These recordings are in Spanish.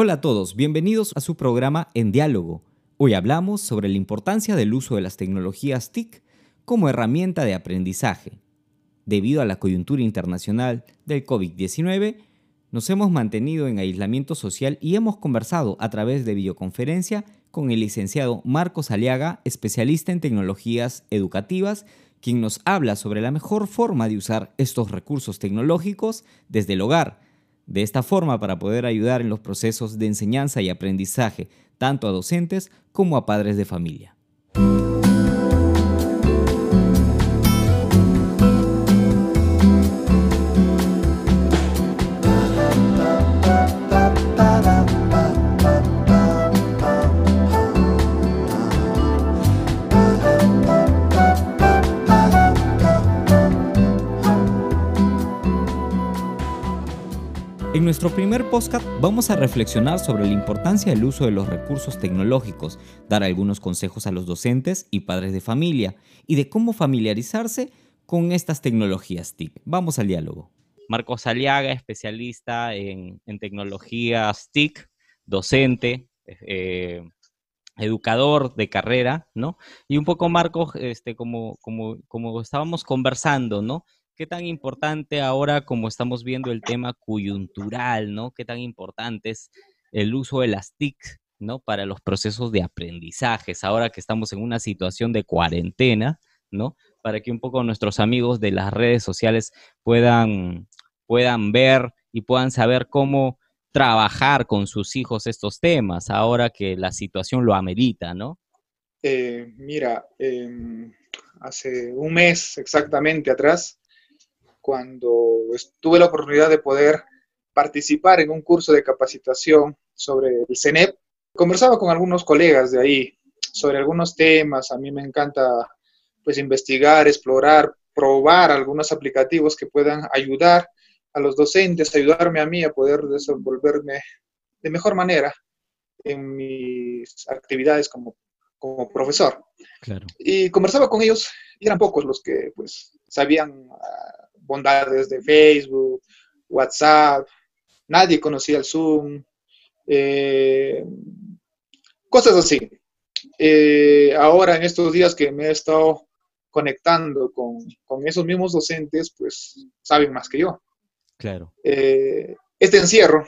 Hola a todos, bienvenidos a su programa En Diálogo. Hoy hablamos sobre la importancia del uso de las tecnologías TIC como herramienta de aprendizaje. Debido a la coyuntura internacional del COVID-19, nos hemos mantenido en aislamiento social y hemos conversado a través de videoconferencia con el licenciado Marcos Aliaga, especialista en tecnologías educativas, quien nos habla sobre la mejor forma de usar estos recursos tecnológicos desde el hogar de esta forma, para poder ayudar en los procesos de enseñanza y aprendizaje, tanto a docentes como a padres de familia. Nuestro primer podcast vamos a reflexionar sobre la importancia del uso de los recursos tecnológicos, dar algunos consejos a los docentes y padres de familia y de cómo familiarizarse con estas tecnologías TIC. Vamos al diálogo. Marcos Aliaga, especialista en, tecnologías TIC, docente, eh, educador de carrera, ¿no? Y un poco, Marcos, este, como, como, como estábamos conversando, ¿no? ¿Qué tan importante ahora, como estamos viendo el tema coyuntural, ¿no? ¿Qué tan importante es el uso de las TIC, ¿no? Para los procesos de aprendizajes, ahora que estamos en una situación de cuarentena, ¿no? Para que un poco nuestros amigos de las redes sociales puedan, puedan ver y puedan saber cómo trabajar con sus hijos estos temas, ahora que la situación lo amerita, ¿no? Eh, mira, em, hace un mes exactamente atrás, cuando tuve la oportunidad de poder participar en un curso de capacitación sobre el CENEP, conversaba con algunos colegas de ahí sobre algunos temas. A mí me encanta pues investigar, explorar, probar algunos aplicativos que puedan ayudar a los docentes, ayudarme a mí a poder desenvolverme de mejor manera en mis actividades como, como profesor. Claro. Y conversaba con ellos y eran pocos los que pues sabían ah, bondades de Facebook, WhatsApp, nadie conocía el Zoom, eh, cosas así. Eh, ahora, en estos días que me he estado conectando con, esos mismos docentes, pues saben más que yo. Claro. Eh, este encierro,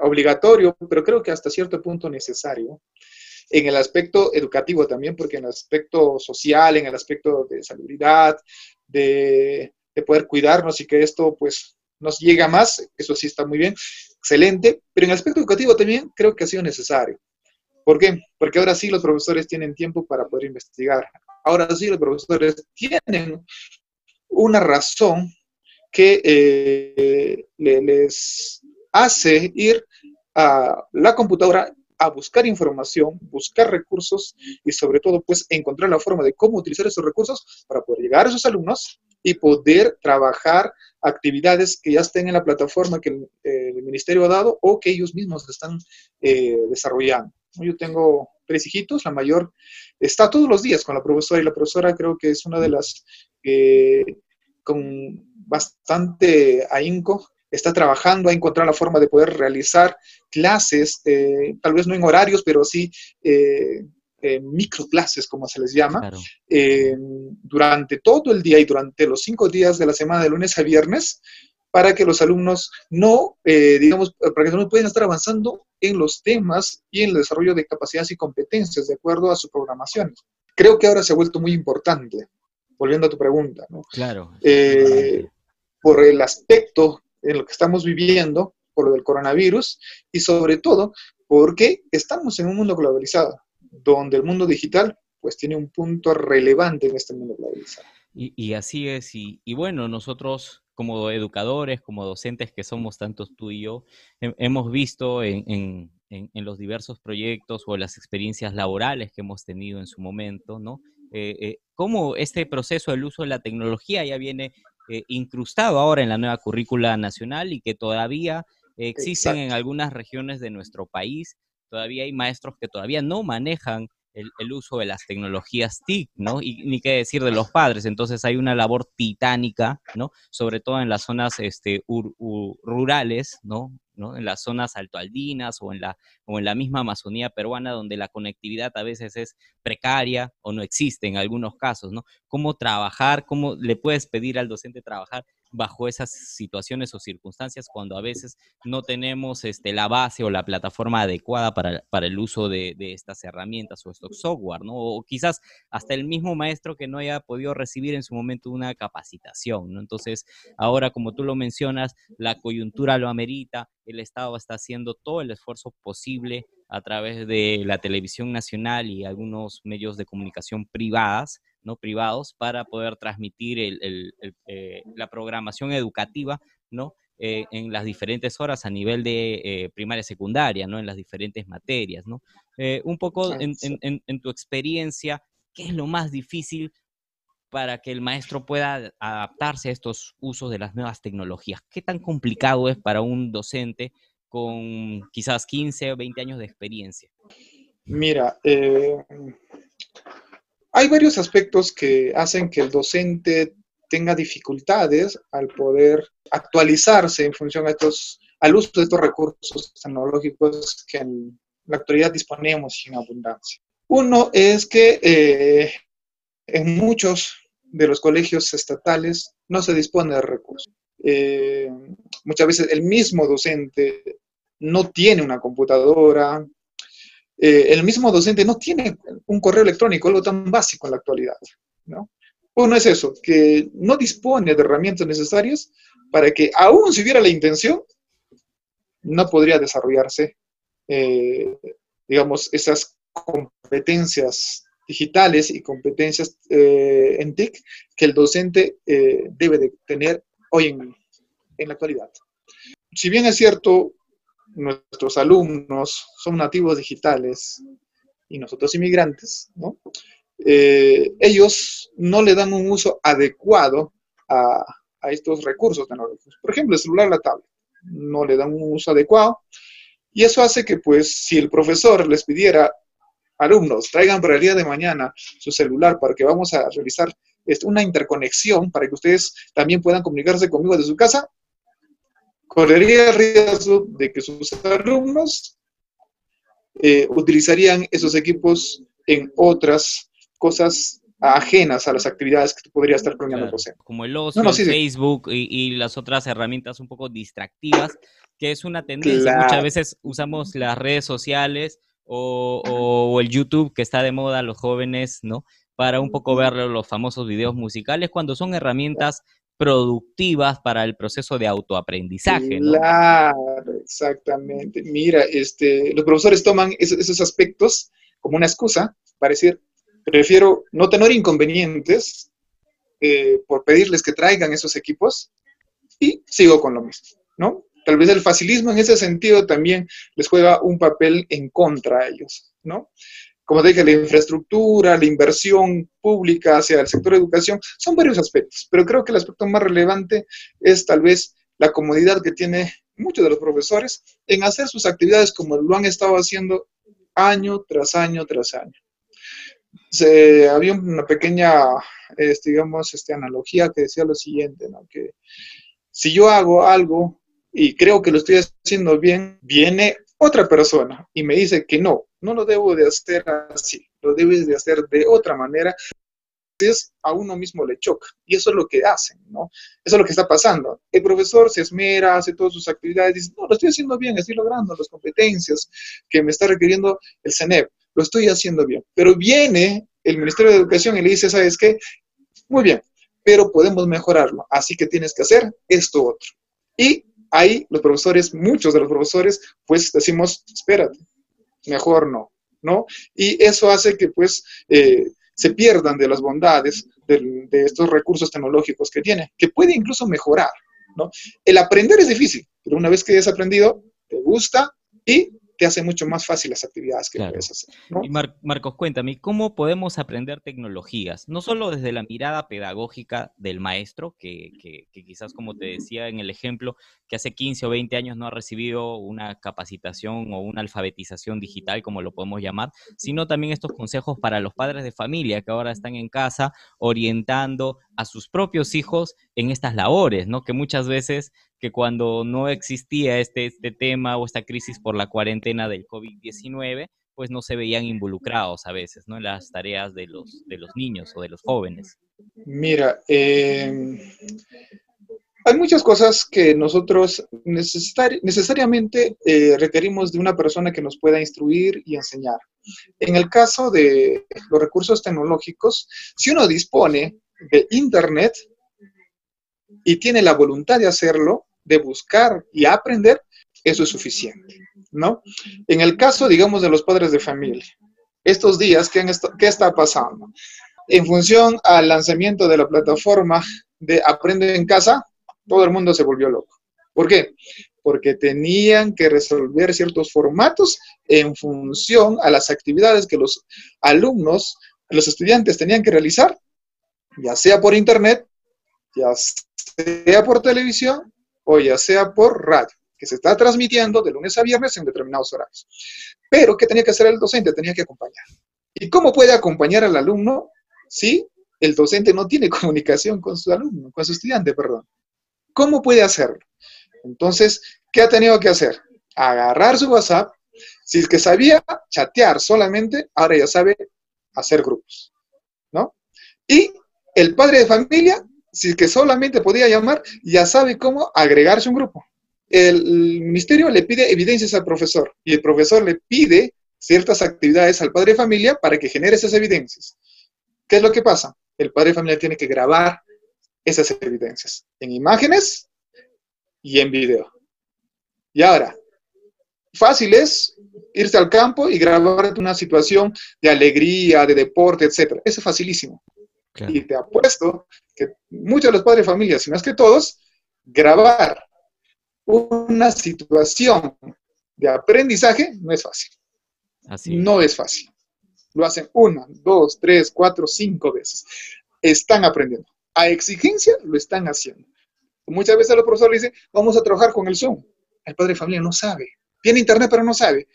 obligatorio, pero creo que hasta cierto punto necesario, en el aspecto educativo también, porque en el aspecto social, en el aspecto de salubridad, de de poder cuidarnos y que esto pues nos llega más, eso sí está muy bien, excelente, pero en el aspecto educativo también creo que ha sido necesario. ¿Por qué? Porque ahora sí los profesores tienen tiempo para poder investigar. Ahora sí los profesores tienen una razón que eh, les hace ir a la computadora a buscar información, buscar recursos y sobre todo pues encontrar la forma de cómo utilizar esos recursos para poder llegar a esos alumnos y poder trabajar actividades que ya estén en la plataforma que el, ministerio ha dado o que ellos mismos están eh, desarrollando. Yo tengo tres hijitos, la mayor está todos los días con la profesora y la profesora creo que es una de las que con bastante ahínco está trabajando a encontrar la forma de poder realizar clases, eh, tal vez no en horarios, pero sí eh, eh, microclases, como se les llama, eh, durante todo el día y durante los cinco días de la semana, de lunes a viernes, para que los alumnos no, eh, digamos, para que los alumnos puedan estar avanzando en los temas y en el desarrollo de capacidades y competencias de acuerdo a su programación. Creo que ahora se ha vuelto muy importante, volviendo a tu pregunta, ¿no? Claro. por el aspecto en lo que estamos viviendo, por lo del coronavirus, y sobre todo porque estamos en un mundo globalizado donde el mundo digital pues tiene un punto relevante en este mundo globalizado. Y, así es, y, bueno, nosotros como educadores, como docentes que somos tantos tú y yo, hemos visto en, los diversos proyectos o las experiencias laborales que hemos tenido en su momento, ¿no? Eh, eh, cómo este proceso del uso de la tecnología ya viene eh, incrustado ahora en la nueva currícula nacional y que todavía existen en algunas regiones de nuestro país todavía hay maestros que todavía no manejan el, uso de las tecnologías TIC, ¿no? Y ni qué decir de los padres. Entonces hay una labor titánica, ¿no? Sobre todo en las zonas este, rurales, ¿no? ¿no? En las zonas altoaldinas o en, la, o en la misma Amazonía peruana, donde la conectividad a veces es precaria o no existe en algunos casos, ¿no? ¿Cómo trabajar? ¿Cómo le puedes pedir al docente trabajar bajo esas situaciones o circunstancias cuando a veces no tenemos este, la base o la plataforma adecuada para, el uso de, estas herramientas o estos software, ¿no? O quizás hasta el mismo maestro que no haya podido recibir en su momento una capacitación, ¿no? Entonces, ahora, como tú lo mencionas, la coyuntura lo amerita, el Estado está haciendo todo el esfuerzo posible a través de la televisión nacional y algunos medios de comunicación privadas ¿no? privados para poder transmitir eh, la programación educativa ¿no? Eh, en las diferentes horas a nivel de eh, primaria y secundaria, ¿no? en las diferentes materias. ¿no? un poco en, en, tu experiencia, ¿qué es lo más difícil para que el maestro pueda adaptarse a estos usos de las nuevas tecnologías? ¿Qué tan complicado es para un docente con quizás 15 o 20 años de experiencia? Mira, hay varios aspectos que hacen que el docente tenga dificultades al poder actualizarse en función a estos, al uso de estos recursos tecnológicos que en la actualidad disponemos en abundancia. Uno es que eh, en muchos de los colegios estatales no se dispone de recursos. Eh, muchas veces el mismo docente no tiene una computadora, eh, el mismo docente no tiene un correo electrónico, algo tan básico en la actualidad. ¿no? Es eso, que no dispone de herramientas necesarias para que, aún si hubiera la intención, no podría desarrollarse, eh, digamos, esas competencias digitales y competencias eh, en TIC que el docente debe de tener hoy en, en la actualidad. Si bien es cierto, nuestros alumnos son nativos digitales y nosotros inmigrantes, ¿no? Eh, ellos no le dan un uso adecuado a, estos recursos tecnológicos. Por ejemplo, el celular, la tablet, no le dan un uso adecuado. Y eso hace que, pues, si el profesor les pidiera, alumnos, traigan para el día de mañana su celular para que vamos a realizar este, una interconexión para que ustedes también puedan comunicarse conmigo desde su casa, correría el riesgo de que sus alumnos eh, utilizarían esos equipos en otras cosas ajenas a las actividades que tú podrías estar planeando claro, Como el ocio, Facebook Y, las otras herramientas un poco distractivas, que es una tendencia. Muchas veces usamos las redes sociales o, o, el YouTube que está de moda los jóvenes, ¿no? Para un poco ver los famosos videos musicales, cuando son herramientas productivas para el proceso de autoaprendizaje. Claro, exactamente. Mira, este, los profesores toman esos, aspectos como una excusa para decir, prefiero no tener inconvenientes eh, por pedirles que traigan esos equipos y sigo con lo mismo, ¿no? Tal vez el facilismo en ese sentido también les juega un papel en contra a ellos, ¿no? Como te dije, la infraestructura, la inversión pública hacia el sector de educación, son varios aspectos, pero creo que el aspecto más relevante es tal vez la comodidad que tiene muchos de los profesores en hacer sus actividades como lo han estado haciendo año tras año tras año. Se, había una pequeña, este, digamos, este, analogía que decía lo siguiente, ¿no? que si yo hago algo y creo que lo estoy haciendo bien, viene otra persona y me dice que no, no lo debo de hacer así, lo debes de hacer de otra manera, es a uno mismo le choca. Y eso es lo que hacen, ¿no? Eso es lo que está pasando. El profesor se esmera, hace todas sus actividades, dice, no, lo estoy haciendo bien, estoy logrando las competencias que me está requiriendo el CENEP, lo estoy haciendo bien. Pero viene el Ministerio de Educación y le dice, ¿sabes qué? Muy bien, pero podemos mejorarlo, así que tienes que hacer esto otro. Y ahí los profesores, muchos de los profesores, pues decimos, espérate, mejor no, ¿no? Y eso hace que pues eh, se pierdan de las bondades de, de, estos recursos tecnológicos que tiene, que puede incluso mejorar, ¿no? El aprender es difícil, pero una vez que hayas aprendido, te gusta y te hace mucho más fácil las actividades que puedes hacer. Y Marcos, cuéntame, ¿cómo podemos aprender tecnologías? No solo desde la mirada pedagógica del maestro, que, que, quizás, como te decía en el ejemplo, que hace 15 o 20 años no ha recibido una capacitación o una alfabetización digital, como lo podemos llamar, sino también estos consejos para los padres de familia que ahora están en casa orientando a sus propios hijos en estas labores, ¿no? Que muchas veces que cuando no existía este, este tema o esta crisis por la cuarentena del COVID-19, pues no se veían involucrados a veces, ¿no? En las tareas de los, de los niños o de los jóvenes. Mira, eh, hay muchas cosas que nosotros necesariamente eh, requerimos de una persona que nos pueda instruir y enseñar. En el caso de los recursos tecnológicos, si uno dispone de Internet y tiene la voluntad de hacerlo, de buscar y aprender, eso es suficiente. ¿no? En el caso, digamos, de los padres de familia, estos días, ¿qué, qué está pasando? En función al lanzamiento de la plataforma de Aprende en Casa, todo el mundo se volvió loco. ¿Por qué? Porque tenían que resolver ciertos formatos en función a las actividades que los alumnos, los estudiantes tenían que realizar, ya sea por internet, ya sea por televisión o ya sea por radio que se está transmitiendo de lunes a viernes en determinados horarios. Pero, ¿qué tenía que hacer el docente? Tenía que acompañar. ¿Y cómo puede acompañar al alumno si el docente no tiene comunicación con su alumno, con su estudiante, perdón? ¿Cómo puede hacerlo? Entonces, ¿qué ha tenido que hacer? Agarrar su WhatsApp. Si es que sabía chatear solamente, ahora ya sabe hacer grupos, ¿no? Y el padre de familia, si que solamente podía llamar, ya sabe cómo agregarse un grupo el ministerio le pide evidencias al profesor y el profesor le pide ciertas actividades al padre de familia para que genere esas evidencias. ¿Qué es lo que pasa? El padre de familia tiene que grabar esas evidencias en imágenes y en video. Y ahora, fácil es irse al campo y grabar una situación de alegría, de deporte, etc. Eso es facilísimo. Y te apuesto que muchos de los padres de familia, si no es que todos, grabar una situación de aprendizaje no es fácil. Así No es fácil. Lo hacen una, dos, tres, cuatro, cinco veces. Están aprendiendo. A exigencia lo están haciendo. Muchas veces los profesores dicen, vamos a trabajar con el Zoom. El padre de familia no sabe. Tiene internet, pero no sabe.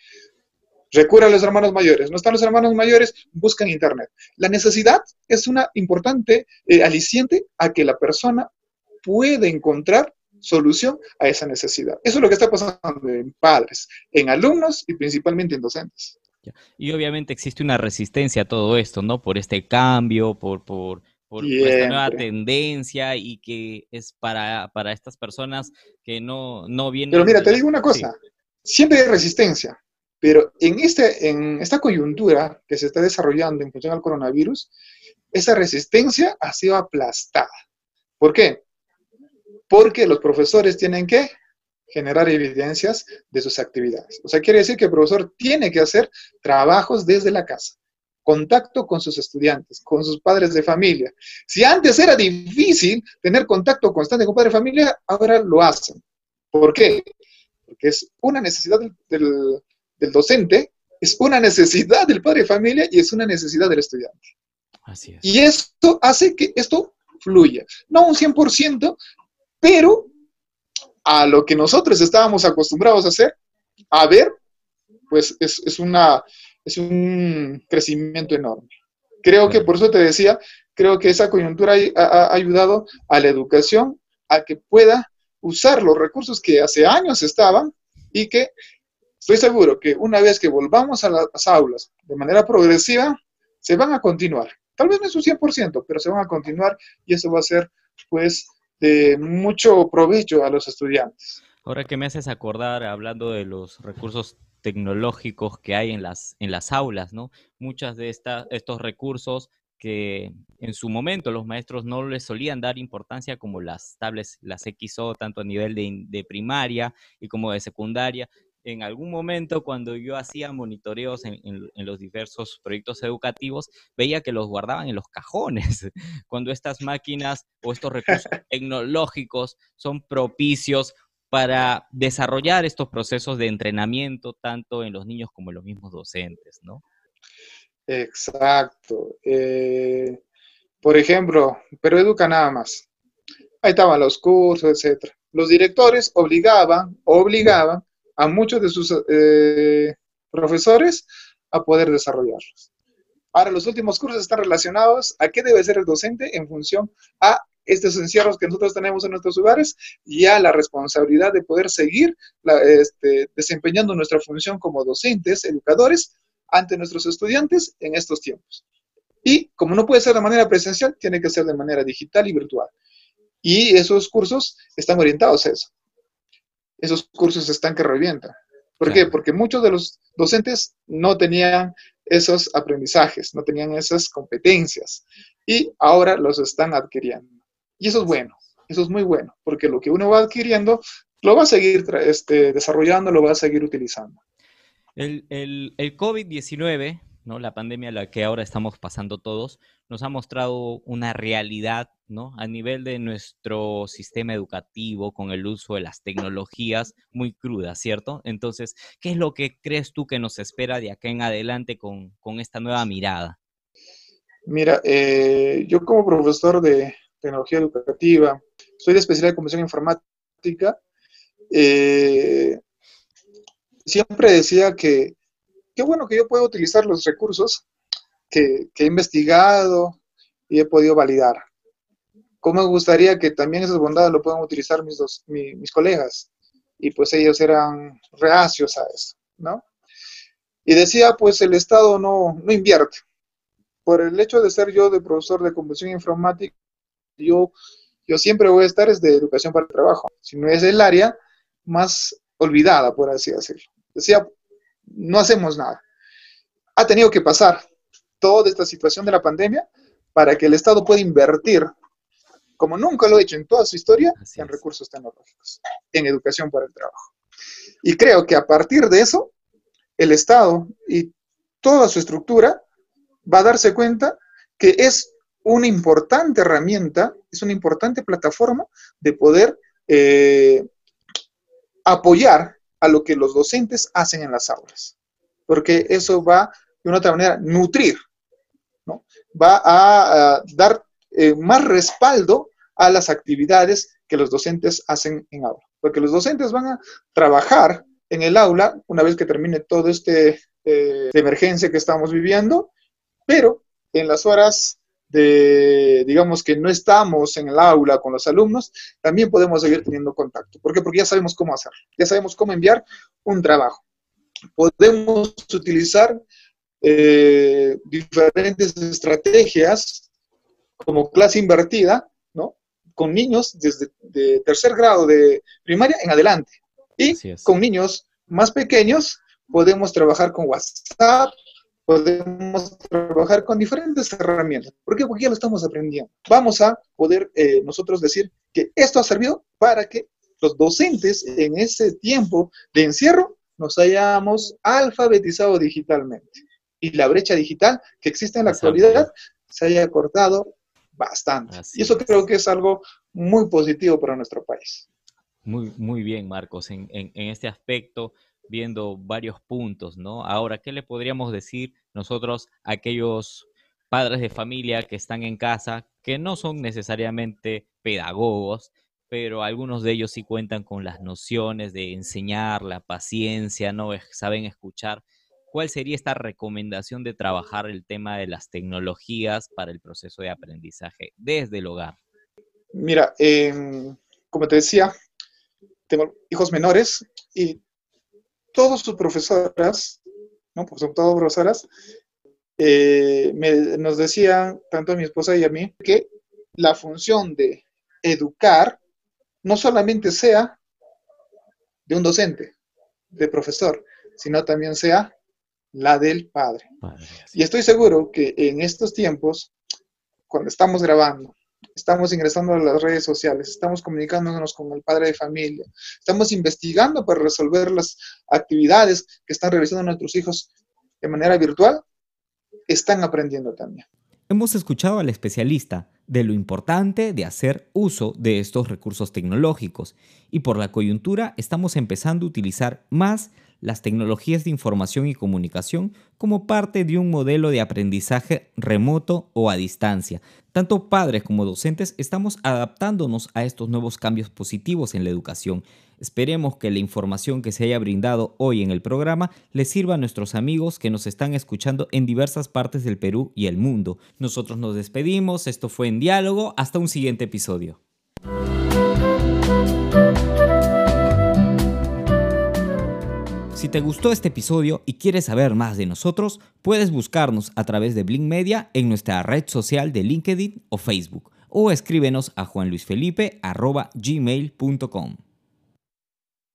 Recurre a los hermanos mayores. No están los hermanos mayores, buscan internet. La necesidad es una importante eh, aliciente a que la persona puede encontrar solución a esa necesidad. Eso es lo que está pasando en padres, en alumnos y principalmente en docentes. Y obviamente existe una resistencia a todo esto, ¿no? Por este cambio, por, por, por esta nueva tendencia y que es para, para estas personas que no, no vienen... Pero mira, te digo una cosa, siempre hay resistencia, pero en, este, en esta coyuntura que se está desarrollando en función al coronavirus, esa resistencia ha sido aplastada. ¿Por qué? porque los profesores tienen que generar evidencias de sus actividades. O sea, quiere decir que el profesor tiene que hacer trabajos desde la casa, contacto con sus estudiantes, con sus padres de familia. Si antes era difícil tener contacto constante con padres de familia, ahora lo hacen. ¿Por qué? Porque es una necesidad del, docente, es una necesidad del padre de familia y es una necesidad del estudiante. Así es. Y esto hace que esto fluya. No un 100%, pero a lo que nosotros estábamos acostumbrados a hacer, a ver, pues es, una, es un crecimiento enorme. Creo que por eso te decía, creo que esa coyuntura ha, ayudado a la educación a que pueda usar los recursos que hace años estaban y que estoy seguro que una vez que volvamos a las aulas de manera progresiva, se van a continuar. Tal vez no es un 100%, pero se van a continuar y eso va a ser, pues, de mucho provecho a los estudiantes. Ahora que me haces acordar, hablando de los recursos tecnológicos que hay en las, en las aulas, ¿no? Muchas de estas estos recursos que en su momento los maestros no les solían dar importancia como las tablets, las XO, tanto a nivel de, de primaria y como de secundaria, en algún momento cuando yo hacía monitoreos en, los diversos proyectos educativos, veía que los guardaban en los cajones. Cuando estas máquinas o estos recursos tecnológicos son propicios para desarrollar estos procesos de entrenamiento tanto en los niños como en los mismos docentes, ¿no? Exacto. Eh, por ejemplo, pero educa nada más. Ahí estaban los cursos, etc. Los directores obligaban, obligaban a muchos de sus eh, profesores a poder desarrollarlos. Ahora, los últimos cursos están relacionados a qué debe ser el docente en función a estos encierros que nosotros tenemos en nuestros hogares, ya la responsabilidad de poder seguir este, desempeñando nuestra función como docentes, educadores, ante nuestros estudiantes en estos tiempos. Y como no puede ser de manera presencial, tiene que ser de manera digital y virtual. Y esos cursos están orientados a eso. Esos cursos están que revientan. ¿Por qué? Porque muchos de los docentes no tenían esos aprendizajes, no tenían esas competencias y ahora los están adquiriendo. Y eso es bueno, eso es muy bueno, porque lo que uno va adquiriendo lo va a seguir este, desarrollando, lo va a seguir utilizando. El, el, el COVID-19 ¿no? La pandemia, la que ahora estamos pasando todos, nos ha mostrado una realidad, ¿no? A nivel de nuestro sistema educativo con el uso de las tecnologías muy cruda, ¿cierto? Entonces, ¿qué es lo que crees tú que nos espera de acá en adelante con, esta nueva mirada? Mira, eh, yo como profesor de tecnología educativa, soy de especialidad de conversión informática, eh, siempre decía que qué bueno que yo puedo utilizar los recursos que, he investigado y he podido validar. ¿Cómo me gustaría que también esas bondades lo puedan utilizar mis, dos, mis colegas? Y pues ellos eran reacios a eso, ¿no? Y decía, pues el Estado no, no invierte. Por el hecho de ser yo de profesor de conversión informática, yo, yo siempre voy a estar es de educación para el trabajo. Si no es el área más olvidada, por así decirlo. Decía, no hacemos nada. Ha tenido que pasar toda esta situación de la pandemia para que el Estado pueda invertir, como nunca lo ha hecho en toda su historia, en recursos tecnológicos, en educación para el trabajo. Y creo que a partir de eso, el Estado y toda su estructura va a darse cuenta que es una importante herramienta, es una importante plataforma de poder eh, apoyar a lo que los docentes hacen en las aulas, porque eso va de una otra manera nutrir, ¿no? va a, dar eh, más respaldo a las actividades que los docentes hacen en aula, porque los docentes van a trabajar en el aula una vez que termine todo este eh, emergencia que estamos viviendo, pero en las horas de, digamos, que no estamos en el aula con los alumnos, también podemos seguir teniendo contacto. ¿Por qué? Porque ya sabemos cómo hacerlo, ya sabemos cómo enviar un trabajo. Podemos utilizar eh, diferentes estrategias como clase invertida, ¿no? Con niños desde de tercer grado de primaria en adelante. Y con niños más pequeños podemos trabajar con WhatsApp, podemos trabajar con diferentes herramientas. ¿Por qué? Porque ya lo estamos aprendiendo. Vamos a poder eh, nosotros decir que esto ha servido para que los docentes en ese tiempo de encierro nos hayamos alfabetizado digitalmente. Y la brecha digital que existe en la actualidad se haya cortado bastante. y eso creo que es algo muy positivo para nuestro país. Muy, muy bien, Marcos. En, en, en este aspecto, viendo varios puntos, ¿no? Ahora, ¿qué le podríamos decir nosotros a aquellos padres de familia que están en casa, que no son necesariamente pedagogos, pero algunos de ellos sí cuentan con las nociones de enseñar, la paciencia, no saben escuchar. ¿Cuál sería esta recomendación de trabajar el tema de las tecnologías para el proceso de aprendizaje desde el hogar? Mira, em, como te decía, tengo hijos menores y todas sus profesoras, ¿no? Pues son todas profesoras, eh, nos decían, tanto a mi esposa y a mí, que la función de educar no solamente sea de un docente, de profesor, sino también sea la del padre. Y estoy seguro que en estos tiempos, cuando estamos grabando, estamos ingresando a las redes sociales, estamos comunicándonos con el padre de familia, estamos investigando para resolver las actividades que están realizando nuestros hijos de manera virtual, están aprendiendo también. Hemos escuchado al especialista de lo importante de hacer uso de estos recursos tecnológicos y por la coyuntura estamos empezando a utilizar más las tecnologías de información y comunicación como parte de un modelo de aprendizaje remoto o a distancia. Tanto padres como docentes estamos adaptándonos a estos nuevos cambios positivos en la educación. Esperemos que la información que se haya brindado hoy en el programa les sirva a nuestros amigos que nos están escuchando en diversas partes del Perú y el mundo. Nosotros nos despedimos, esto fue en diálogo, hasta un siguiente episodio. Si te gustó este episodio y quieres saber más de nosotros, puedes buscarnos a través de Blink Media en nuestra red social de LinkedIn o Facebook o escríbenos a juanluisfelipe.gmail.com.